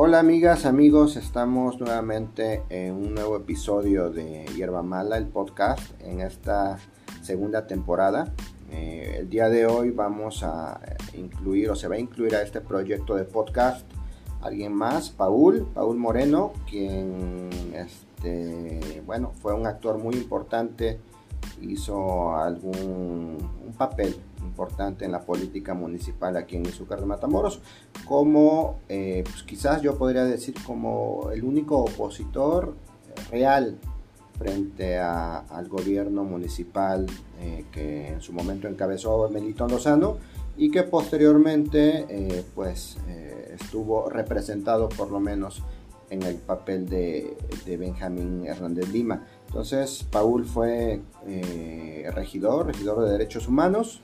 Hola amigas, amigos, estamos nuevamente en un nuevo episodio de Hierba Mala, el podcast, en esta segunda temporada. Eh, el día de hoy vamos a incluir o se va a incluir a este proyecto de podcast alguien más, Paul, Paul Moreno, quien este, bueno, fue un actor muy importante, hizo algún un papel importante en la política municipal aquí en Izúcar de Matamoros, como eh, pues quizás yo podría decir como el único opositor real frente al gobierno municipal eh, que en su momento encabezó Melito Lozano y que posteriormente eh, pues estuvo representado por lo menos en el papel de, de Benjamín Hernández Lima. Entonces, Paul fue regidor, regidor de derechos humanos,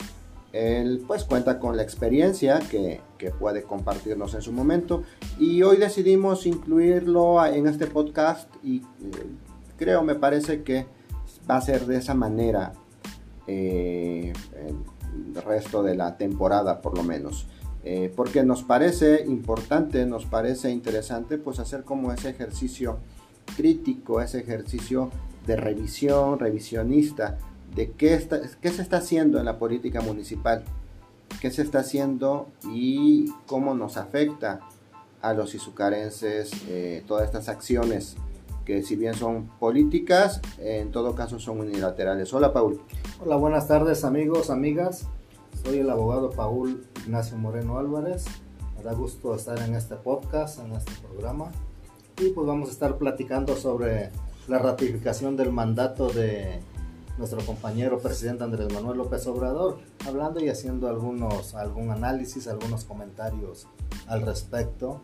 él pues cuenta con la experiencia que, puede compartirnos en su momento y hoy decidimos incluirlo en este podcast y eh, creo, me parece que va a ser de esa manera eh, el resto de la temporada por lo menos. Eh, porque nos parece importante, nos parece interesante pues hacer como ese ejercicio crítico, ese ejercicio de revisión, revisionista de qué, está, qué se está haciendo en la política municipal, qué se está haciendo y cómo nos afecta a los izucarenses eh, todas estas acciones que si bien son políticas, en todo caso son unilaterales. Hola Paul. Hola, buenas tardes amigos, amigas. Soy el abogado Paul Ignacio Moreno Álvarez. Me da gusto estar en este podcast, en este programa. Y pues vamos a estar platicando sobre la ratificación del mandato de nuestro compañero presidente Andrés Manuel López Obrador, hablando y haciendo algunos, algún análisis, algunos comentarios al respecto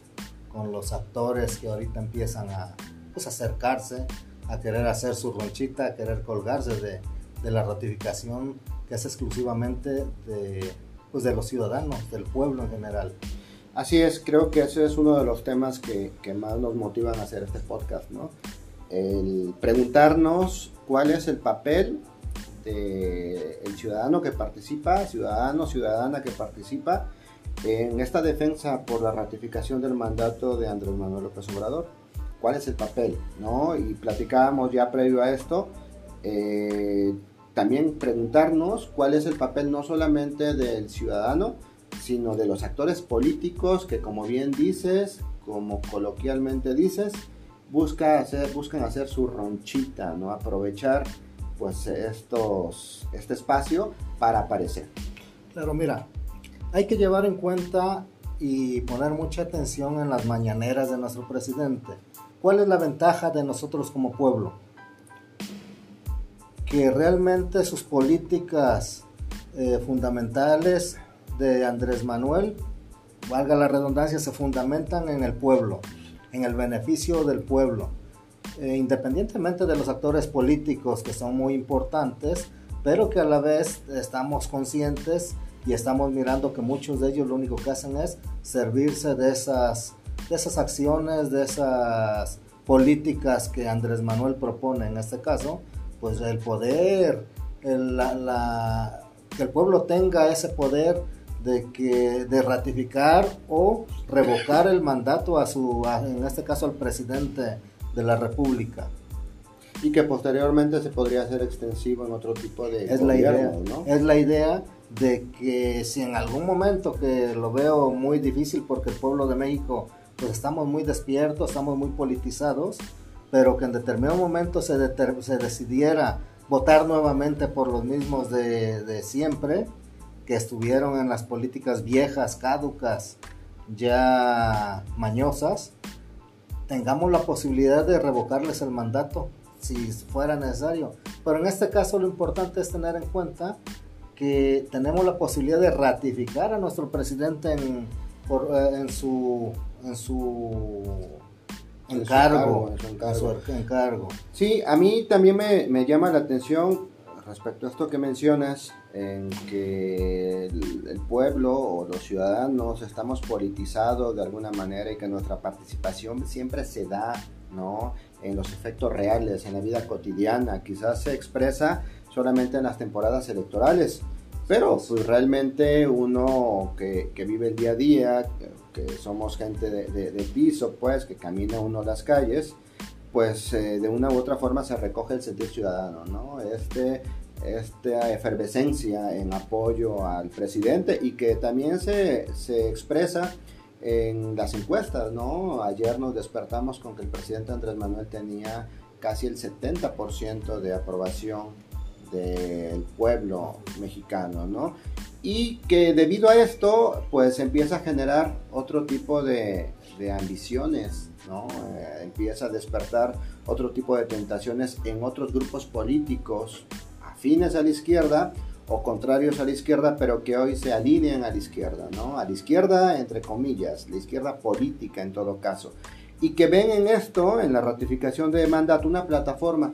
con los actores que ahorita empiezan a pues, acercarse, a querer hacer su ronchita, a querer colgarse de, de la ratificación que es exclusivamente de, pues, de los ciudadanos, del pueblo en general. Así es, creo que ese es uno de los temas que, que más nos motivan a hacer este podcast, ¿no? El preguntarnos cuál es el papel del ciudadano que participa, ciudadano, ciudadana que participa en esta defensa por la ratificación del mandato de Andrés Manuel López Obrador. ¿Cuál es el papel? ¿no? Y platicábamos ya previo a esto, eh, también preguntarnos cuál es el papel no solamente del ciudadano, sino de los actores políticos que como bien dices, como coloquialmente dices, buscan hacer su ronchita, ¿no? Aprovechar pues estos, este espacio para aparecer. Claro, mira, hay que llevar en cuenta y poner mucha atención en las mañaneras de nuestro presidente. ¿Cuál es la ventaja de nosotros como pueblo? Que realmente sus políticas eh, fundamentales de Andrés Manuel, valga la redundancia, se fundamentan en el pueblo en el beneficio del pueblo, eh, independientemente de los actores políticos que son muy importantes, pero que a la vez estamos conscientes y estamos mirando que muchos de ellos lo único que hacen es servirse de esas, de esas acciones, de esas políticas que Andrés Manuel propone en este caso, pues el poder, el, la, que el pueblo tenga ese poder de que de ratificar o revocar el mandato a su en este caso al presidente de la república. Y que posteriormente se podría hacer extensivo en otro tipo de es la idea es la idea de que si en algún momento que lo veo muy difícil porque el pueblo de México pues estamos muy despiertos estamos muy politizados pero que en determinado momento se, se decidiera votar nuevamente por los mismos de, de siempre que estuvieron en las políticas viejas, caducas, ya mañosas, tengamos la posibilidad de revocarles el mandato si fuera necesario. Pero en este caso lo importante es tener en cuenta que tenemos la posibilidad de ratificar a nuestro presidente en, eh, su en su encargo, en su encargo. Sí, a mí también me, me llama la atención respecto a esto que mencionas, en que el, pueblo o los ciudadanos estamos politizados de alguna manera y que nuestra participación siempre se da, ¿no? En los efectos reales, en la vida cotidiana, quizás se expresa solamente en las temporadas electorales. Pero pues realmente uno que, que vive el día a día, que, somos gente de, de, piso, pues, que camina uno las calles, pues eh, de una u otra forma se recoge el sentir ciudadano, ¿no? Este, esta efervescencia en apoyo al presidente y que también se, se expresa en las encuestas, ¿no? Ayer nos despertamos con que el presidente Andrés Manuel tenía casi el 70% de aprobación del pueblo mexicano, ¿no? Y que debido a esto, pues empieza a generar otro tipo de, ambiciones, ¿no? Eh, empieza a despertar otro tipo de tentaciones en otros grupos políticos afines a la izquierda o contrarios a la izquierda, pero que hoy se alinean a la izquierda, ¿no? A la izquierda, entre comillas, la izquierda política en todo caso. Y que ven en esto, en la ratificación de mandato, una plataforma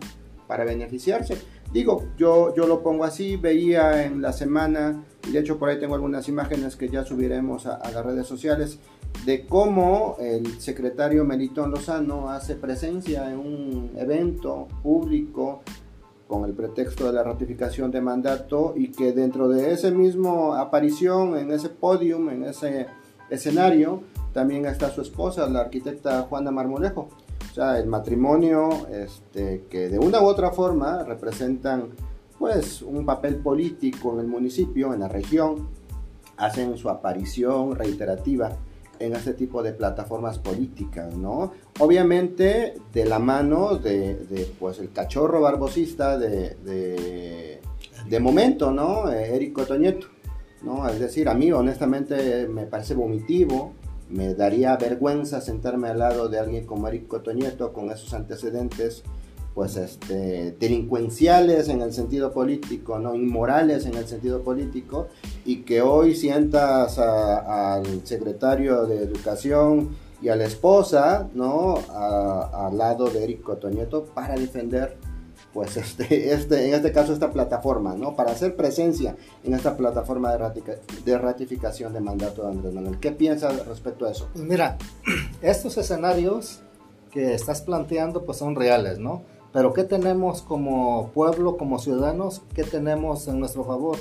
para beneficiarse. Digo, yo, yo lo pongo así, veía en la semana, y de hecho por ahí tengo algunas imágenes que ya subiremos a, las redes sociales, de cómo el secretario Melitón Lozano hace presencia en un evento público con el pretexto de la ratificación de mandato y que dentro de ese mismo aparición, en ese podium, en ese escenario, también está su esposa, la arquitecta Juana Marmolejo. Sea, el matrimonio este, que de una u otra forma representan pues un papel político en el municipio, en la región, hacen su aparición reiterativa en este tipo de plataformas políticas, ¿no? Obviamente de la mano de, pues el cachorro barbosista de, de, momento, ¿no? Érico Toñeto, ¿no? Es decir, a mí honestamente me parece vomitivo, me daría vergüenza sentarme al lado de alguien como Eric Cotoñeto con esos antecedentes pues este, delincuenciales en el sentido político, ¿no? inmorales en el sentido político, y que hoy sientas al secretario de Educación y a la esposa ¿no? al lado de Eric Cotoñeto para defender pues este, este, en este caso esta plataforma, ¿no? Para hacer presencia en esta plataforma de, de ratificación de mandato de Andrés Manuel. ¿Qué piensas respecto a eso? Pues mira, estos escenarios que estás planteando pues son reales, ¿no? Pero ¿qué tenemos como pueblo, como ciudadanos? ¿Qué tenemos en nuestro favor?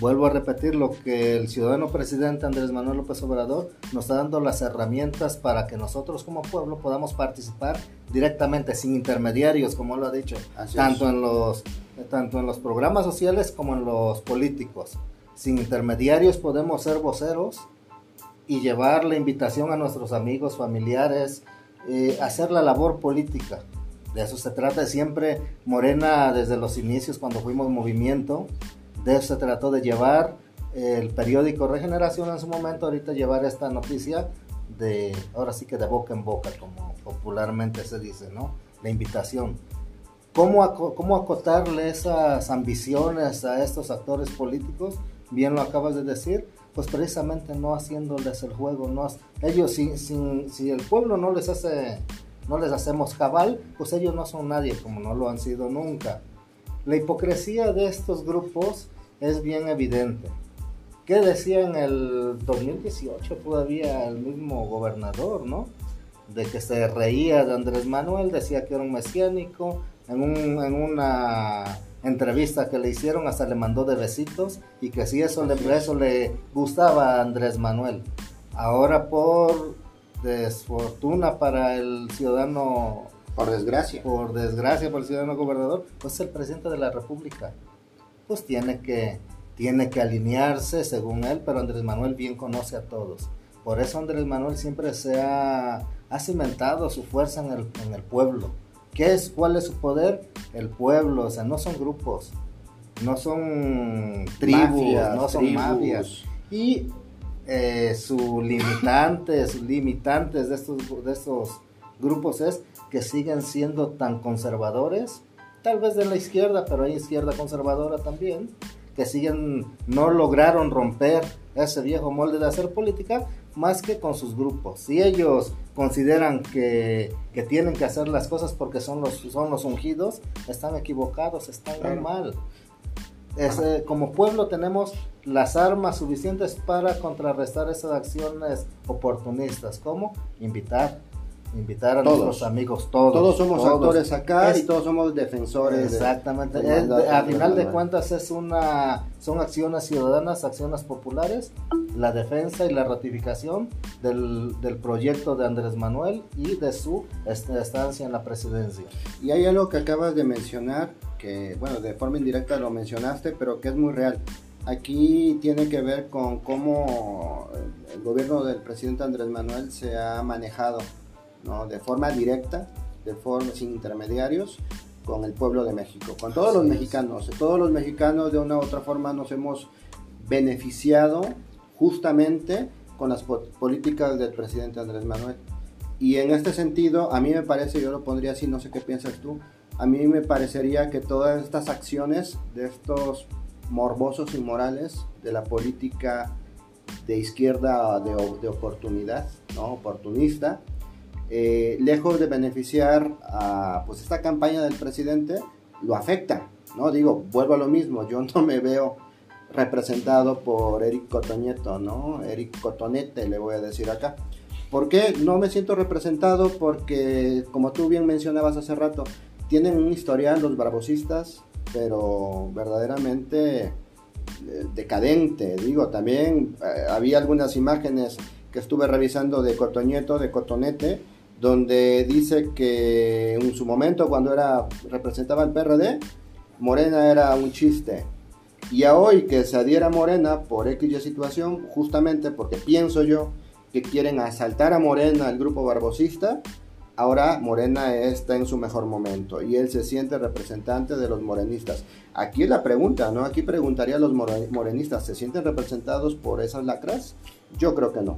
vuelvo a repetir lo que el ciudadano presidente Andrés Manuel López Obrador nos está dando las herramientas para que nosotros como pueblo podamos participar directamente, sin intermediarios, como lo ha dicho, tanto en, los, tanto en los programas sociales como en los políticos. Sin intermediarios podemos ser voceros y llevar la invitación a nuestros amigos, familiares, eh, hacer la labor política. De eso se trata siempre. Morena, desde los inicios, cuando fuimos movimiento, de eso se trató de llevar el periódico Regeneración en su momento, ahorita llevar esta noticia de, ahora sí que de boca en boca, como popularmente se dice, ¿no? La invitación. ¿Cómo, cómo acotarle esas ambiciones a estos actores políticos? Bien lo acabas de decir, pues precisamente no haciéndoles el juego, no, ellos si, si el pueblo no les hace, no les hacemos cabal, pues ellos no son nadie, como no lo han sido nunca. La hipocresía de estos grupos es bien evidente. ¿Qué decía en el 2018 todavía el mismo gobernador, no? De que se reía de Andrés Manuel, decía que era un mesiánico, en, en una entrevista que le hicieron hasta le mandó de besitos y que si eso le, eso le gustaba a Andrés Manuel. Ahora por desfortuna para el ciudadano... Por desgracia. Por desgracia para el ciudadano gobernador, pues el presidente de la República pues tiene que, tiene que alinearse según él, pero Andrés Manuel bien conoce a todos. Por eso Andrés Manuel siempre se ha, ha cimentado su fuerza en el, en el, pueblo. ¿Qué es? ¿Cuál es su poder? El pueblo, o sea, no son grupos, no son tribus, no son mafias. Y eh, su limitante, sus limitantes de estos, de estos grupos es que siguen siendo tan conservadores tal vez de la izquierda, pero hay izquierda conservadora también, que siguen, no lograron romper ese viejo molde de hacer política más que con sus grupos. Si ellos consideran que, tienen que hacer las cosas porque son los, son los ungidos, están equivocados, están muy mal. como pueblo tenemos las armas suficientes para contrarrestar esas acciones oportunistas, como invitar invitar a Todos. nuestros amigos, todos. Todos somos actores acá Es- y todos somos defensores. de- Exactamente. Es- de- a final de cuentas es una, son acciones ciudadanas, acciones populares, la defensa y la ratificación del, del proyecto de Andrés Manuel y de su est- estancia en la presidencia. Y hay algo que acabas de mencionar, que bueno, de forma indirecta lo mencionaste, pero que es muy real. Aquí tiene que ver con cómo el gobierno del presidente Andrés Manuel se ha manejado, ¿no? De forma directa, de forma sin intermediarios, con el pueblo de México, con todos Así los es. mexicanos. Todos los mexicanos de una u otra forma nos hemos beneficiado justamente con las po- políticas del presidente Andrés Manuel. Y en este sentido, a mí me parece, yo lo pondría así, no sé qué piensas tú, a mí me parecería que todas estas acciones de estos morbosos inmorales de la política de izquierda de, de oportunidad, ¿no? oportunista, eh, lejos de beneficiar a pues, esta campaña del presidente, lo afecta. ¿no? Digo, vuelvo a lo mismo, yo no me veo representado por Eric Cotoñeto, ¿no? Eric Cotonete, le voy a decir acá. ¿Por qué no me siento representado? Porque, como tú bien mencionabas hace rato, tienen un historial los bravosistas, pero verdaderamente eh, decadente. Digo, también eh, había algunas imágenes que estuve revisando de Cotoñeto, de Cotonete, donde dice que en su momento, cuando era representaba el PRD, Morena era un chiste. Y a hoy que se adhiera a Morena por X situación, justamente porque pienso yo que quieren asaltar a Morena, el grupo barbosista, ahora Morena está en su mejor momento y él se siente representante de los morenistas. Aquí es la pregunta, ¿no? Aquí preguntaría a los more- morenistas, ¿se sienten representados por esas lacras? Yo creo que no.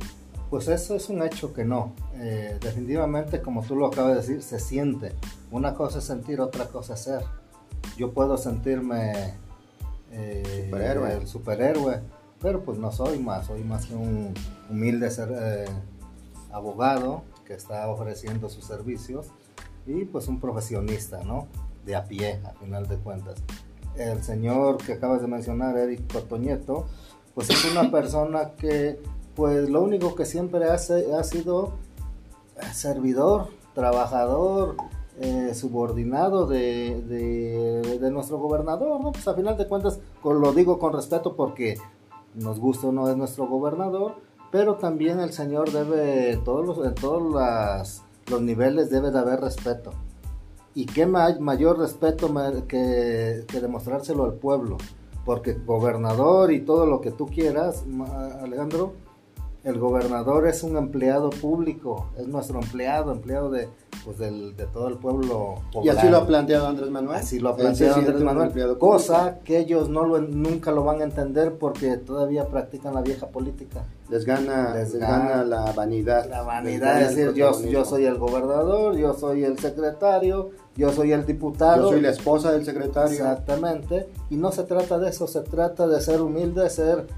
Pues eso es un hecho que no. Eh, definitivamente, como tú lo acabas de decir, se siente. Una cosa es sentir, otra cosa es ser. Yo puedo sentirme eh, Superhéroe. el superhéroe, pero pues no soy más. Soy más que un humilde ser, eh, abogado que está ofreciendo sus servicios y pues un profesionista, ¿no? De a pie, a final de cuentas. El señor que acabas de mencionar, Eric Cotoñeto, pues es una persona que pues lo único que siempre hace ha sido eh, servidor, trabajador, eh, subordinado de, de- de nuestro gobernador, ¿no? Pues a final de cuentas, con- lo digo con respeto porque nos gusta o no es nuestro gobernador, pero también el señor debe, todos en todos las- los niveles debe de haber respeto. Y qué ma- mayor respeto que, que demostrárselo al pueblo, porque gobernador y todo lo que tú quieras, Alejandro, el gobernador es un empleado público, es nuestro empleado, empleado de, pues del, de todo el pueblo Y así poblano. lo ha planteado Andrés Manuel. Así lo ha planteado Andrés Manuel, cosa que ellos no lo, nunca lo van a entender porque todavía practican la vieja política. Les gana, Les gana gana la vanidad. La vanidad es decir, yo, yo soy el gobernador, yo soy el secretario, yo soy el diputado. Yo soy la esposa del secretario. Exactamente. Y no se trata de eso, se trata de ser humilde, ser,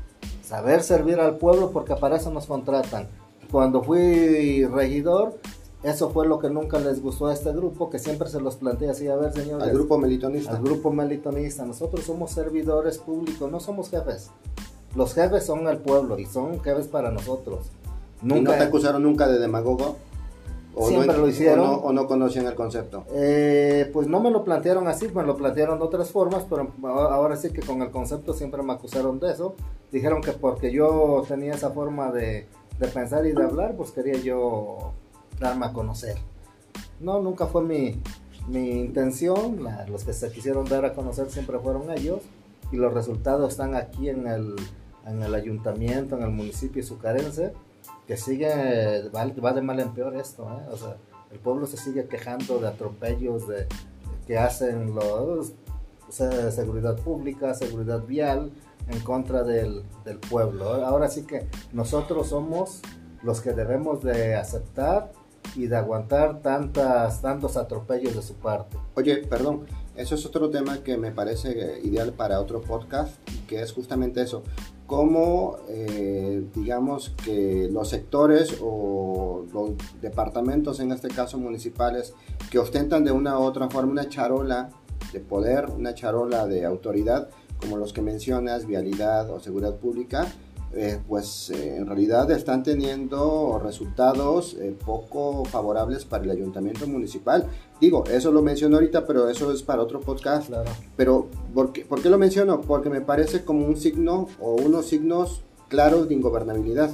saber servir al pueblo porque para eso nos contratan. Cuando fui regidor, eso fue lo que nunca les gustó a este grupo, que siempre se los plantea así, a ver señores, Al grupo melitonista. al grupo melitonista, nosotros somos servidores públicos, no somos jefes. Los jefes son el pueblo y son jefes para nosotros. ¿Y no te acusaron nunca de demagogo? Siempre no, lo hicieron. O no, o no conocían el concepto. Eh, pues no me lo plantearon así, me lo plantearon de otras formas, pero ahora ahora sí que con el concepto siempre me acusaron de eso. Dijeron que porque yo tenía esa forma de, de pensar y de hablar, pues quería yo darme a conocer. No, nunca fue mi, mi intención. La- los que se quisieron dar a conocer siempre fueron ellos. Y los resultados están aquí en el, en el ayuntamiento, en el municipio sucarense, que sigue, va, va de mal en peor esto. ¿eh? O sea, el pueblo se sigue quejando de atropellos de, que hacen los o sea, seguridad pública, seguridad vial en contra del, del pueblo. Ahora sí que nosotros somos los que debemos de aceptar y de aguantar tantas, tantos atropellos de su parte. Oye, perdón, eso es otro tema que me parece ideal para otro podcast, que es justamente eso. Cómo, eh, digamos, que los sectores o los departamentos, en este caso municipales, que ostentan de una u otra forma una charola de poder, una charola de autoridad, como los que mencionas, vialidad o seguridad pública, eh, pues eh, en realidad están teniendo resultados eh, poco favorables para el ayuntamiento municipal. Digo, eso lo menciono ahorita, pero eso es para otro podcast. Pero, ¿por qué, ¿por qué, lo menciono? Porque me parece como un signo o unos signos claros de ingobernabilidad.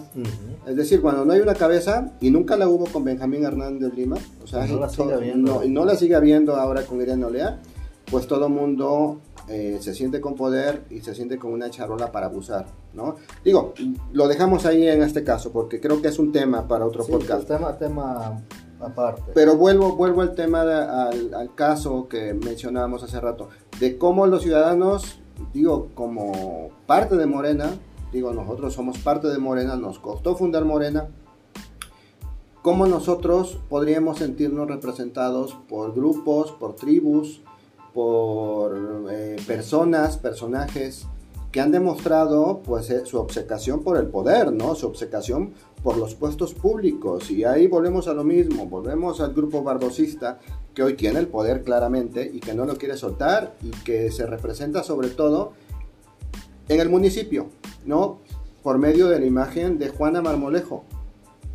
Es decir, cuando no hay una cabeza, y nunca la hubo con Benjamín Hernández Lima, o sea, no la sigue no la sigue habiendo ahora con Irene Olea, pues todo mundo eh, se siente con poder y se siente con una charola para abusar, ¿no? Digo, lo dejamos ahí en este caso porque creo que es un tema para otro podcast. Tema, tema aparte. Pero vuelvo, vuelvo al tema, al, al, caso que mencionábamos hace rato, de cómo los ciudadanos, digo, como parte de Morena, digo, nosotros somos parte de Morena, nos costó fundar Morena, cómo nosotros podríamos sentirnos representados por grupos, por tribus, por eh, personas, personajes que han demostrado pues eh, su obsecación por el poder, ¿no? Su obsecación por los puestos públicos. Y ahí volvemos a lo mismo, volvemos al grupo barbosista que hoy tiene el poder claramente y que no lo quiere soltar y que se representa sobre todo en el municipio, ¿no? Por medio de la imagen de Juana Marmolejo.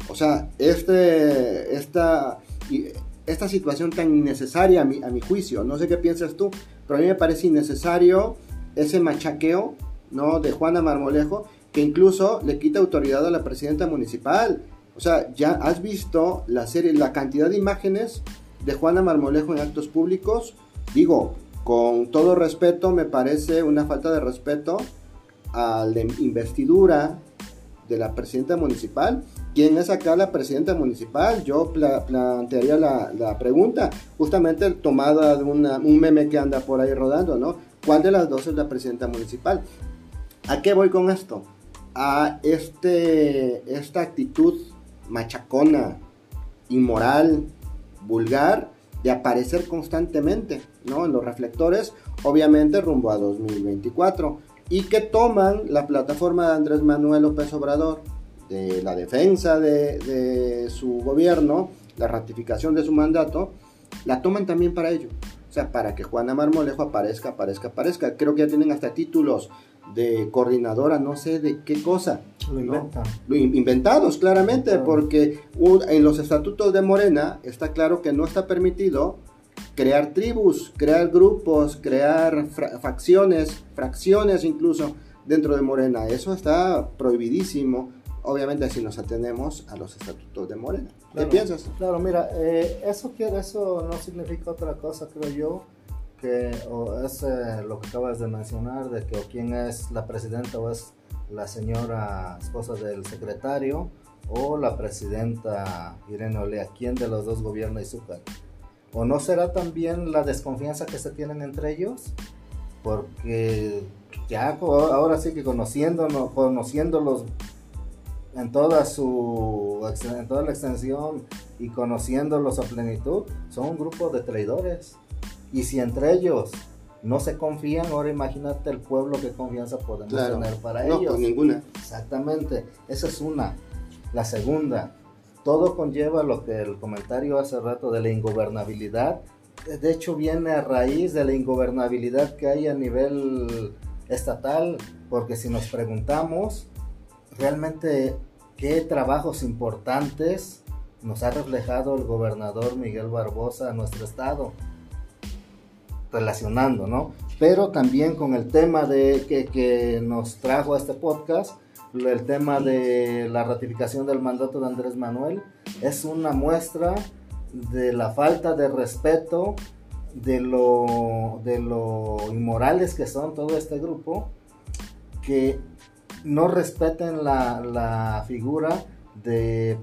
O sea, este, esta, esta situación tan innecesaria a mi, a mi juicio. No sé qué piensas tú, pero a mí me parece innecesario ese machaqueo ¿no? de Juana Marmolejo que incluso le quita autoridad a la presidenta municipal. O sea, ya has visto la serie, la cantidad de imágenes de Juana Marmolejo en actos públicos. Digo, con todo respeto, me parece una falta de respeto a la investidura de la presidenta municipal ¿Quién es acá la presidenta municipal? Yo plantearía la, pregunta, justamente tomada de un meme que anda por ahí rodando, ¿no? ¿Cuál de las dos es la presidenta municipal? ¿A qué voy con esto? A este, esta actitud machacona, inmoral, vulgar, de aparecer constantemente, ¿no? En los reflectores, obviamente rumbo a 2024, y que toman la plataforma de Andrés Manuel López Obrador de la defensa de, su gobierno, la ratificación de su mandato, la toman también para ello. O sea, para que Juana Marmolejo aparezca, aparezca, aparezca. Creo que ya tienen hasta títulos de coordinadora, no sé de qué cosa. Lo inventan. inventados, claramente, porque en los estatutos de Morena está claro que no está permitido crear tribus, crear grupos, crear facciones, fracciones incluso dentro de Morena. Eso está prohibidísimo obviamente si nos atenemos a los estatutos de Morena. ¿Qué piensas? Claro, mira, eh, eso, eso no significa otra cosa, creo yo, que es eh, lo que acabas de mencionar, de que o quién es la presidenta o es la señora esposa del secretario o la presidenta Irene Olea, quién de los dos gobierna Izúcar. ¿O no será también la desconfianza que se tienen entre ellos? Porque ya ahora sí que conociéndonos, conociéndolos en toda su en toda la extensión y conociéndolos a plenitud, son un grupo de traidores. Y si entre ellos no se confían, ahora imagínate el pueblo qué confianza podemos tener para no, ellos. Pues ninguna. Exactamente, esa es una. La segunda, todo conlleva lo que el comentario hace rato de la ingobernabilidad. De hecho, viene a raíz de la ingobernabilidad que hay a nivel estatal, porque si nos preguntamos, realmente qué trabajos importantes nos ha reflejado el gobernador Miguel Barbosa a nuestro estado, relacionando, ¿no? Pero también con el tema de que, nos trajo a este podcast, el tema de la ratificación del mandato de Andrés Manuel, es una muestra de la falta de respeto, de lo, de lo inmorales que son todo este grupo, que no respeten la, figura de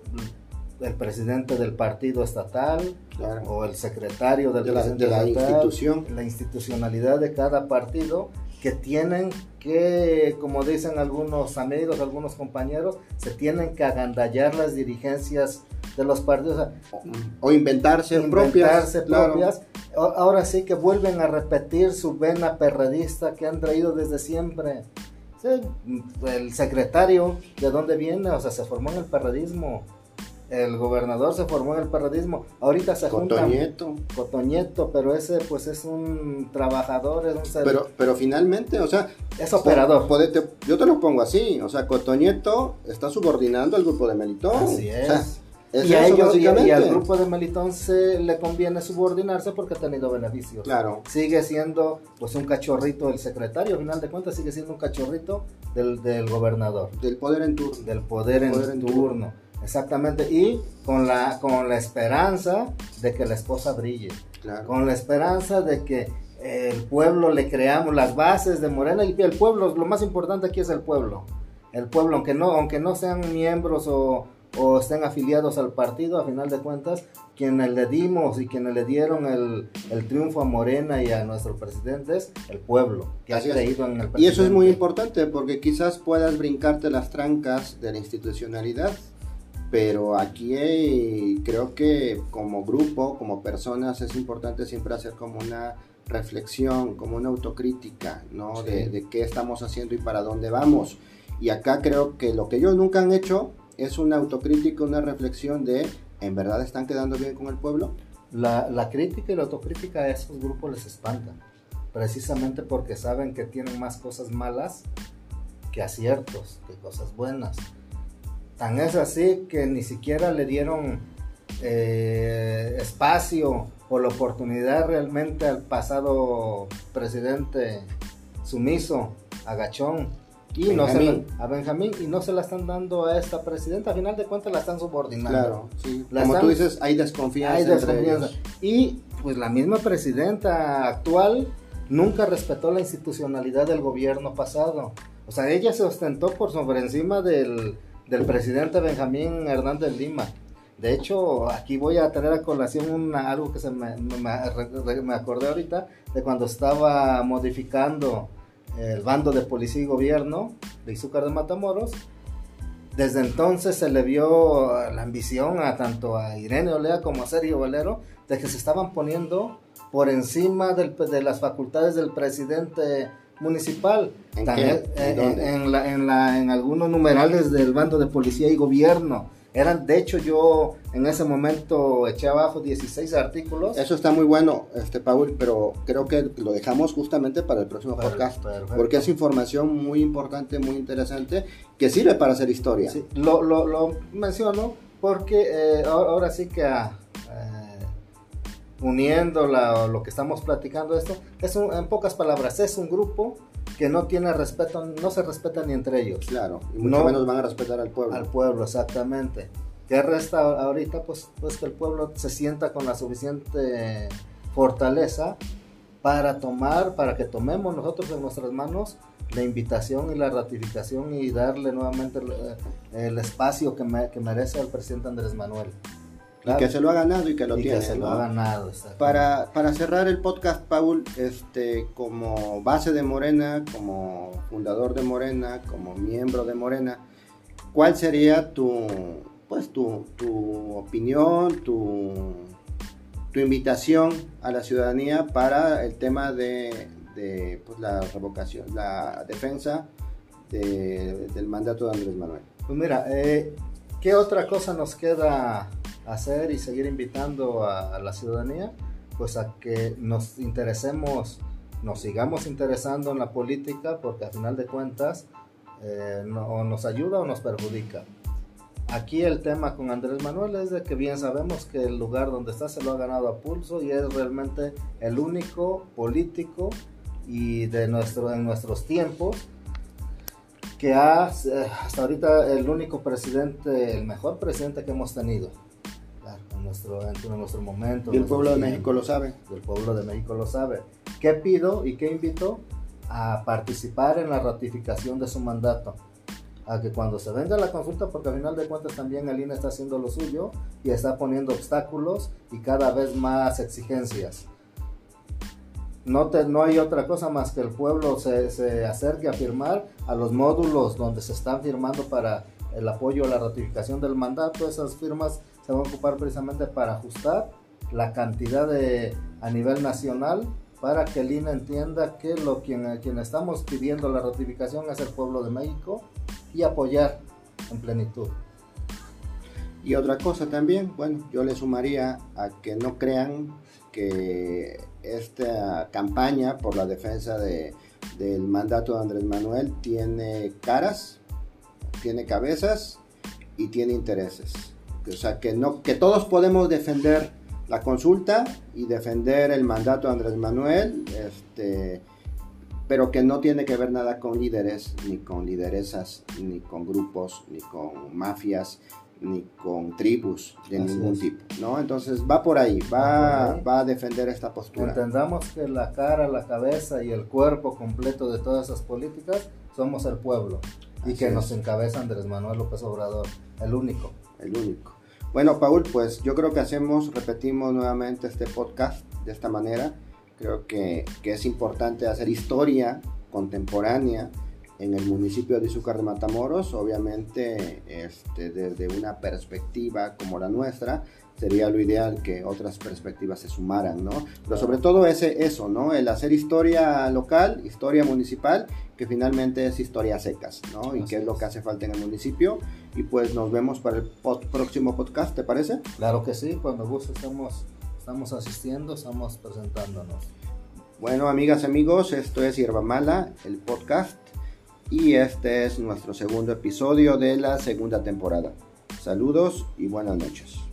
el presidente del partido estatal o el secretario del de la, institución. La institucionalidad de cada partido que tienen que, como dicen algunos amigos, algunos compañeros, se tienen que agandallar las dirigencias de los partidos. O, inventarse, inventarse propias. Ahora sí que vuelven a repetir su vena perredista que han traído desde siempre el secretario, ¿de dónde viene? O sea, se formó en el perredismo. el gobernador se formó en el periodismo, ahorita se junta Cotoñeto. Cotoñeto, pero ese pues es un trabajador, es un ser- Pero, pero finalmente, o sea, es operador. te- yo te lo pongo así, o sea, Cotoñeto está subordinando al grupo de Melitón. Así O es. sea, es y, a ellos, y, al grupo de Melitón se le conviene subordinarse porque ha tenido beneficios. Claro. Sigue siendo pues un cachorrito el secretario, al final de cuentas sigue siendo un cachorrito del, del gobernador, Del poder en turno. del poder en, Poder en turno. Exactamente, y con la, con la esperanza de que la esposa brille, Claro. con la esperanza de que el pueblo le creamos las bases de Morena y el pueblo, lo más importante aquí es el pueblo. El pueblo, aunque no, aunque no sean miembros o, o estén afiliados al partido, a final de cuentas, quienes le dimos y quienes le dieron el, el triunfo a Morena y a nuestro presidente es el pueblo, que Así ha es. creído en el presidente. Y eso es muy importante porque quizás puedas brincarte las trancas de la institucionalidad, pero aquí eh, creo que como grupo, como personas, es importante siempre hacer como una reflexión, como una autocrítica, ¿no? Sí. De, de qué estamos haciendo y para dónde vamos. Y acá creo que lo que ellos nunca han hecho es una autocrítica, una reflexión de, ¿en verdad están quedando bien con el pueblo? La, crítica y la autocrítica a esos grupos les espanta, precisamente porque saben que tienen más cosas malas que aciertos, que cosas buenas. Tan es así que ni siquiera le dieron eh, espacio o la oportunidad realmente al pasado presidente sumiso, agachón, y no se la- a Benjamín, y no se la están dando a esta presidenta, a final de cuentas la están subordinando. Claro, sí. La Como están- tú dices, hay desconfianza. Hay entre desconfianza. ellos. Y pues la misma presidenta actual nunca respetó la institucionalidad del gobierno pasado. O sea, ella se ostentó por sobre encima del, del presidente Benjamín Hernández Lima. De hecho, aquí voy a traer a colación una- algo que se me, me- me- me acordé ahorita de cuando estaba modificando el bando de policía y gobierno de Izúcar de Matamoros. Desde entonces se le vio la ambición a tanto a Irene Olea como a Sergio Valero de que se estaban poniendo por encima del- de las facultades del presidente municipal. En algunos numerales del bando de policía y gobierno. Eran, de hecho, yo en ese momento eché abajo 16 artículos. Eso está muy bueno, este Paul, pero creo que lo dejamos justamente para el próximo podcast, perfecto. porque es información muy importante, muy interesante, que sirve para hacer historia. Sí, lo, lo- lo menciono porque eh, ahora sí que ah, eh, uniendo la- lo que estamos platicando esto, es un- en pocas palabras, es un grupo que no tiene respeto, no se respeta ni entre ellos. Claro, y mucho No. menos van a respetar al pueblo. Al pueblo, exactamente. ¿Qué resta ahorita? Pues, pues que el pueblo se sienta con la suficiente fortaleza para tomar, para que tomemos nosotros en nuestras manos la invitación y la ratificación y darle nuevamente el, eh, el espacio que, me- que merece al presidente Andrés Manuel. Y que se lo ha ganado y que lo Y que tiene. se lo ha ganado. Para, para cerrar el podcast, Paul, este, como base de Morena, como fundador de Morena, como miembro de Morena, ¿cuál sería tu, pues, tu, tu opinión, tu, tu invitación a la ciudadanía para el tema de, de, pues, la revocación, la defensa de- del mandato de Andrés Manuel? Pues mira, eh, ¿qué otra cosa nos queda hacer y seguir invitando a, la ciudadanía? Pues a que nos interesemos, nos sigamos interesando en la política, porque al final de cuentas eh, no- o nos ayuda o nos perjudica. Aquí el tema con Andrés Manuel es de que bien sabemos que el lugar donde está se lo ha ganado a pulso y es realmente el único político y de nuestro, en nuestros tiempos que ha, eh, hasta ahorita el único presidente, el mejor presidente que hemos tenido. Nuestro, en nuestro momento. Y el pueblo de México lo sabe. El pueblo de México lo sabe. ¿Qué pido y qué invito? A participar en la ratificación de su mandato. A que cuando se venga la consulta, porque al final de cuentas también el INE está haciendo lo suyo y está poniendo obstáculos y cada vez más exigencias. No, te- no hay otra cosa más que el pueblo se, se acerque a firmar a los módulos donde se están firmando para el apoyo a la ratificación del mandato. Esas firmas se van a ocupar precisamente para ajustar la cantidad de, a nivel nacional para que el INE entienda que lo quien, quien estamos pidiendo la ratificación es el pueblo de México y apoyar en plenitud. Y otra cosa también, bueno, yo le sumaría a que no crean que esta campaña por la defensa de, del mandato de Andrés Manuel tiene caras, tiene cabezas y tiene intereses. O sea, que, no, que todos podemos defender la consulta y defender el mandato de Andrés Manuel, este, pero que no tiene que ver nada con líderes, ni con lideresas, ni con grupos, ni con mafias, ni con tribus de ningún tipo, ¿no? Entonces va por ahí, va, va a defender esta postura. Entendamos que la cara, la cabeza y el cuerpo completo de todas esas políticas somos el pueblo y que nos encabeza Andrés Manuel López Obrador, el único. El único. Bueno, Paul, pues yo creo que hacemos, repetimos nuevamente este podcast de esta manera. Creo que, que es importante hacer historia contemporánea en el municipio de Izúcar de Matamoros, obviamente este, desde una perspectiva como la nuestra, sería lo ideal que otras perspectivas se sumaran, ¿no? Pero sobre todo ese, eso, ¿no? El hacer historia local, historia municipal, que finalmente es historia secas, ¿no? Y que es lo que hace falta en el municipio. Y pues nos vemos para el próximo podcast, ¿te parece? Claro que sí, cuando guste estamos, estamos asistiendo, estamos presentándonos. Bueno, amigas, amigos, esto es Hierba Mala, el podcast y este es nuestro segundo episodio de la segunda temporada. Saludos y buenas noches.